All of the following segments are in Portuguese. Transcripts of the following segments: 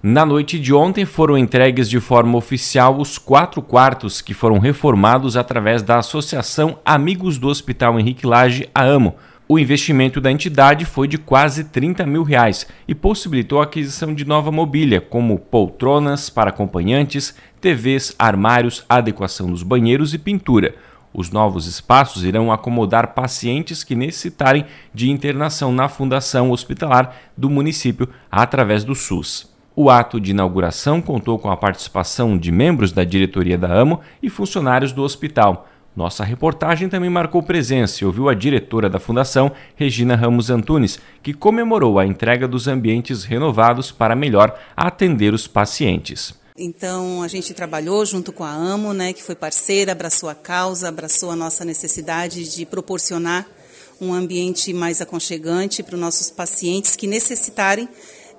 Na noite de ontem foram entregues de forma oficial os quatro quartos que foram reformados através da Associação Amigos do Hospital Henrique Lage, a AMO. O investimento da entidade foi de quase 30 mil reais e possibilitou a aquisição de nova mobília, como poltronas para acompanhantes, TVs, armários, adequação dos banheiros e pintura. Os novos espaços irão acomodar pacientes que necessitarem de internação na Fundação Hospitalar do município através do SUS. O ato de inauguração contou com a participação de membros da diretoria da AMO e funcionários do hospital. Nossa reportagem também marcou presença e ouviu a diretora da Fundação, Regina Ramos Antunes, que comemorou a entrega dos ambientes renovados para melhor atender os pacientes. Então a gente trabalhou junto com a AMO, né, que foi parceira, abraçou a causa, abraçou a nossa necessidade de proporcionar um ambiente mais aconchegante para os nossos pacientes que necessitarem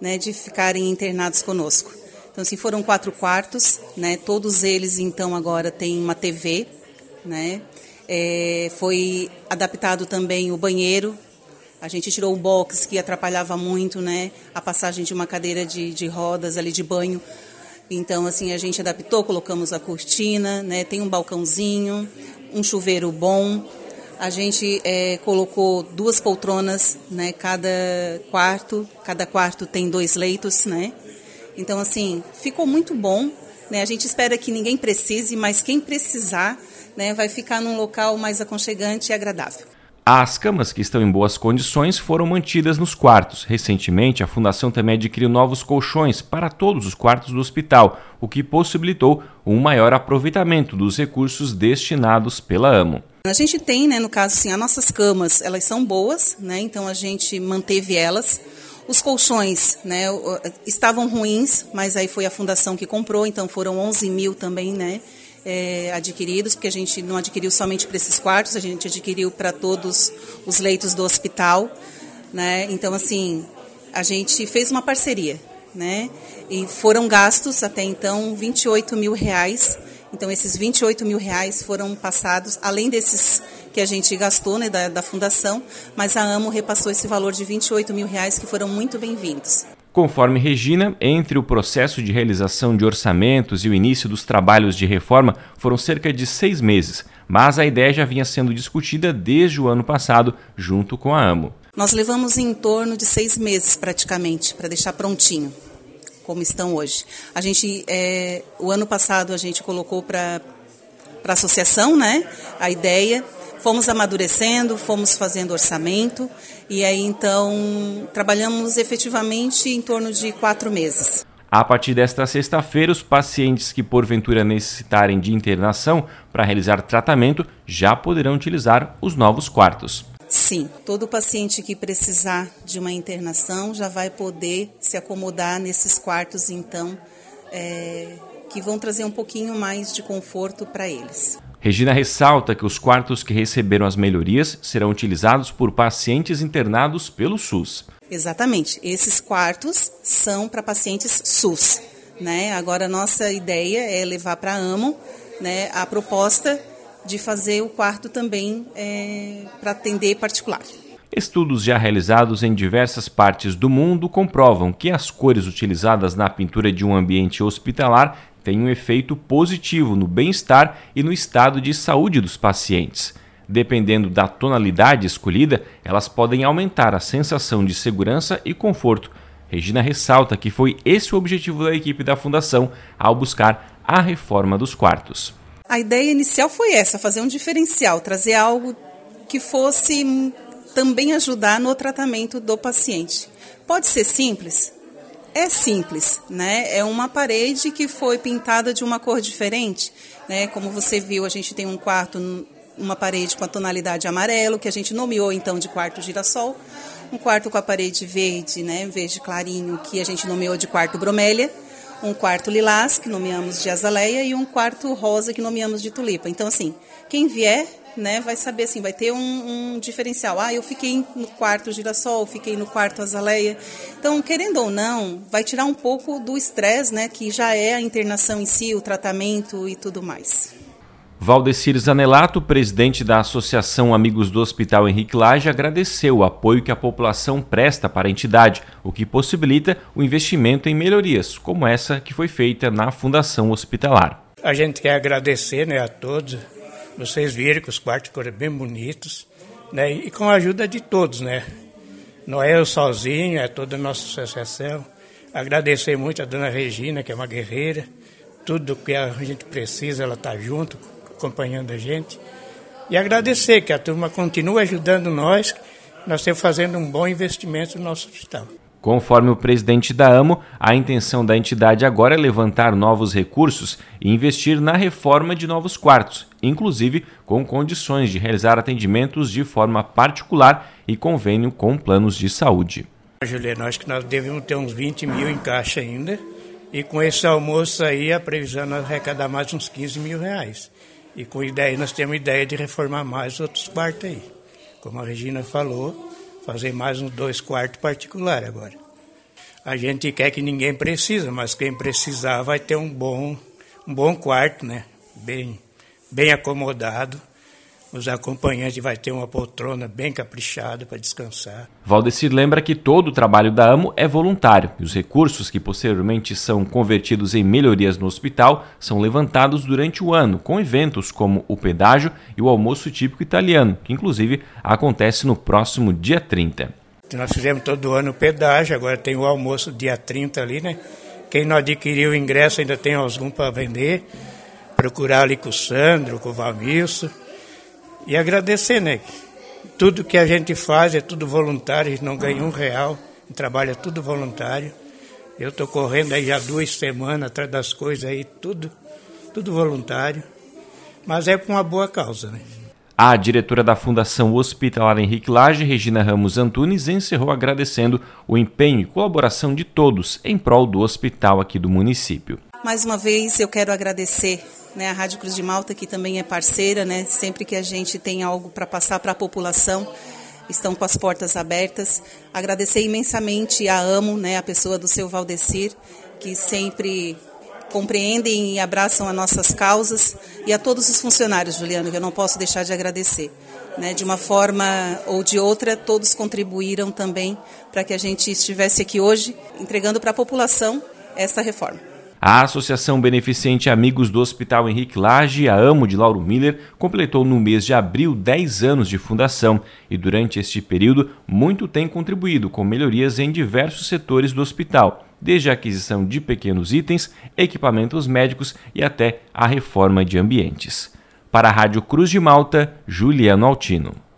né, de ficarem internados conosco. Então, assim, foram quatro quartos, né, todos eles, então, agora têm uma TV, né, é, foi adaptado também o banheiro, a gente tirou o box que atrapalhava muito, né, a passagem de uma cadeira de, de rodas ali de banho, então, assim, a gente adaptou, colocamos a cortina, né, tem um balcãozinho, um chuveiro bom, a gente é, colocou duas poltronas, né? Cada quarto, cada quarto tem dois leitos, né? Então assim ficou muito bom. Né? A gente espera que ninguém precise, mas quem precisar, né, vai ficar num local mais aconchegante e agradável. As camas que estão em boas condições foram mantidas nos quartos. Recentemente, a Fundação também adquiriu novos colchões para todos os quartos do hospital, o que possibilitou um maior aproveitamento dos recursos destinados pela AMO. A gente tem, né, no caso, assim, as nossas camas, elas são boas, né, então a gente manteve elas. Os colchões, né, estavam ruins, mas aí foi a fundação que comprou, então foram 11 mil também, né, é, adquiridos, porque a gente não adquiriu somente para esses quartos, a gente adquiriu para todos os leitos do hospital, né? Então, assim, a gente fez uma parceria, né? E foram gastos até então 28 mil reais. Então, esses 28 mil reais foram passados, além desses que a gente gastou né, da, da fundação, mas a AMO repassou esse valor de 28 mil reais que foram muito bem-vindos. Conforme Regina, entre o processo de realização de orçamentos e o início dos trabalhos de reforma foram cerca de seis meses, mas a ideia já vinha sendo discutida desde o ano passado, junto com a AMO. Nós levamos em torno de seis meses praticamente para deixar prontinho, como estão hoje. A gente, é, o ano passado a gente colocou para a associação, né? A ideia Fomos amadurecendo, fomos fazendo orçamento e aí então trabalhamos efetivamente em torno de quatro meses. A partir desta sexta-feira, os pacientes que porventura necessitarem de internação para realizar tratamento já poderão utilizar os novos quartos. Sim, todo paciente que precisar de uma internação já vai poder se acomodar nesses quartos, então, é, que vão trazer um pouquinho mais de conforto para eles. Regina ressalta que os quartos que receberam as melhorias serão utilizados por pacientes internados pelo SUS. Exatamente. Esses quartos são para pacientes SUS. Né? Agora, a nossa ideia é levar para a AMO né, a proposta de fazer o quarto também é, para atender particular. Estudos já realizados em diversas partes do mundo comprovam que as cores utilizadas na pintura de um ambiente hospitalar têm um efeito positivo no bem-estar e no estado de saúde dos pacientes. Dependendo da tonalidade escolhida, elas podem aumentar a sensação de segurança e conforto. Regina ressalta que foi esse o objetivo da equipe da Fundação ao buscar a reforma dos quartos. A ideia inicial foi essa: fazer um diferencial, trazer algo que fosse também ajudar no tratamento do paciente. Pode ser simples? É simples, né? É uma parede que foi pintada de uma cor diferente, né? Como você viu, a gente tem um quarto, uma parede com a tonalidade amarelo, que a gente nomeou então de quarto girassol, um quarto com a parede verde, né? Verde clarinho, que a gente nomeou de quarto bromélia, um quarto lilás, que nomeamos de azaleia, e um quarto rosa, que nomeamos de tulipa. Então, assim, quem vier né, vai saber assim, vai ter um, um, diferencial. Ah, eu fiquei no quarto girassol, fiquei no quarto azaleia. Então, querendo ou não, vai tirar um pouco do estresse, né, que já é a internação em si, o tratamento e tudo mais. Valdecir Zanelato, presidente da Associação Amigos do Hospital Henrique Lage, agradeceu o apoio que a população presta para a entidade, o que possibilita o investimento em melhorias, como essa que foi feita na Fundação Hospitalar. A gente quer agradecer né, a todos. Vocês viram que os quartos foram bem bonitos, né, e com a ajuda de todos, né? Não é eu sozinho, é toda a nossa associação. Agradecer muito a dona Regina, que é uma guerreira. Tudo que a gente precisa, ela está junto acompanhando a gente. E agradecer que a turma continue ajudando nós, nós estamos fazendo um bom investimento no nosso hospital. Conforme o presidente da AMO, a intenção da entidade agora é levantar novos recursos e investir na reforma de novos quartos, inclusive com condições de realizar atendimentos de forma particular e convênio com planos de saúde. Juliano, acho que nós devemos ter uns 20 mil em caixa ainda, e com esse almoço aí a previsão é arrecadar mais uns 15 mil reais. E com ideia, nós temos ideia de reformar mais outros quartos aí. Como a Regina falou, fazer mais uns dois quartos particulares agora. A gente quer que ninguém precisa, mas quem precisar vai ter um bom, um bom quarto, né? Bem, bem acomodado os acompanhantes vai ter uma poltrona bem caprichada para descansar. Valdecir lembra que todo o trabalho da AMO é voluntário e os recursos que posteriormente são convertidos em melhorias no hospital são levantados durante o ano, com eventos como o pedágio e o almoço típico italiano, que inclusive acontece no próximo dia 30. Nós fizemos todo ano o pedágio, agora tem o almoço dia 30 ali, né? Quem não adquiriu o ingresso ainda tem algum para vender. Procurar ali com o Sandro, com o Valmilson e agradecer, né? Tudo que a gente faz é tudo voluntário, a gente não ganha um real, o trabalho é tudo voluntário. Eu estou correndo aí já duas semanas atrás das coisas aí, tudo, tudo voluntário. Mas é por uma boa causa, né? A diretora da Fundação Hospitalar Henrique Lage, Regina Ramos Antunes, encerrou agradecendo o empenho e colaboração de todos em prol do hospital aqui do município. Mais uma vez eu quero agradecer né, a Rádio Cruz de Malta, que também é parceira, né, sempre que a gente tem algo para passar para a população, estão com as portas abertas. Agradecer imensamente a AMO, né, a pessoa do seu Valdecir, que sempre compreendem e abraçam as nossas causas, e a todos os funcionários, Juliano, que eu não posso deixar de agradecer. Né, de uma forma ou de outra, todos contribuíram também para que a gente estivesse aqui hoje entregando para a população essa reforma. A Associação Beneficente Amigos do Hospital Henrique Lage, a AMO de Lauro Miller, completou no mês de abril 10 anos de fundação e durante este período muito tem contribuído com melhorias em diversos setores do hospital, desde a aquisição de pequenos itens, equipamentos médicos e até a reforma de ambientes. Para a Rádio Cruz de Malta, Juliano Altino.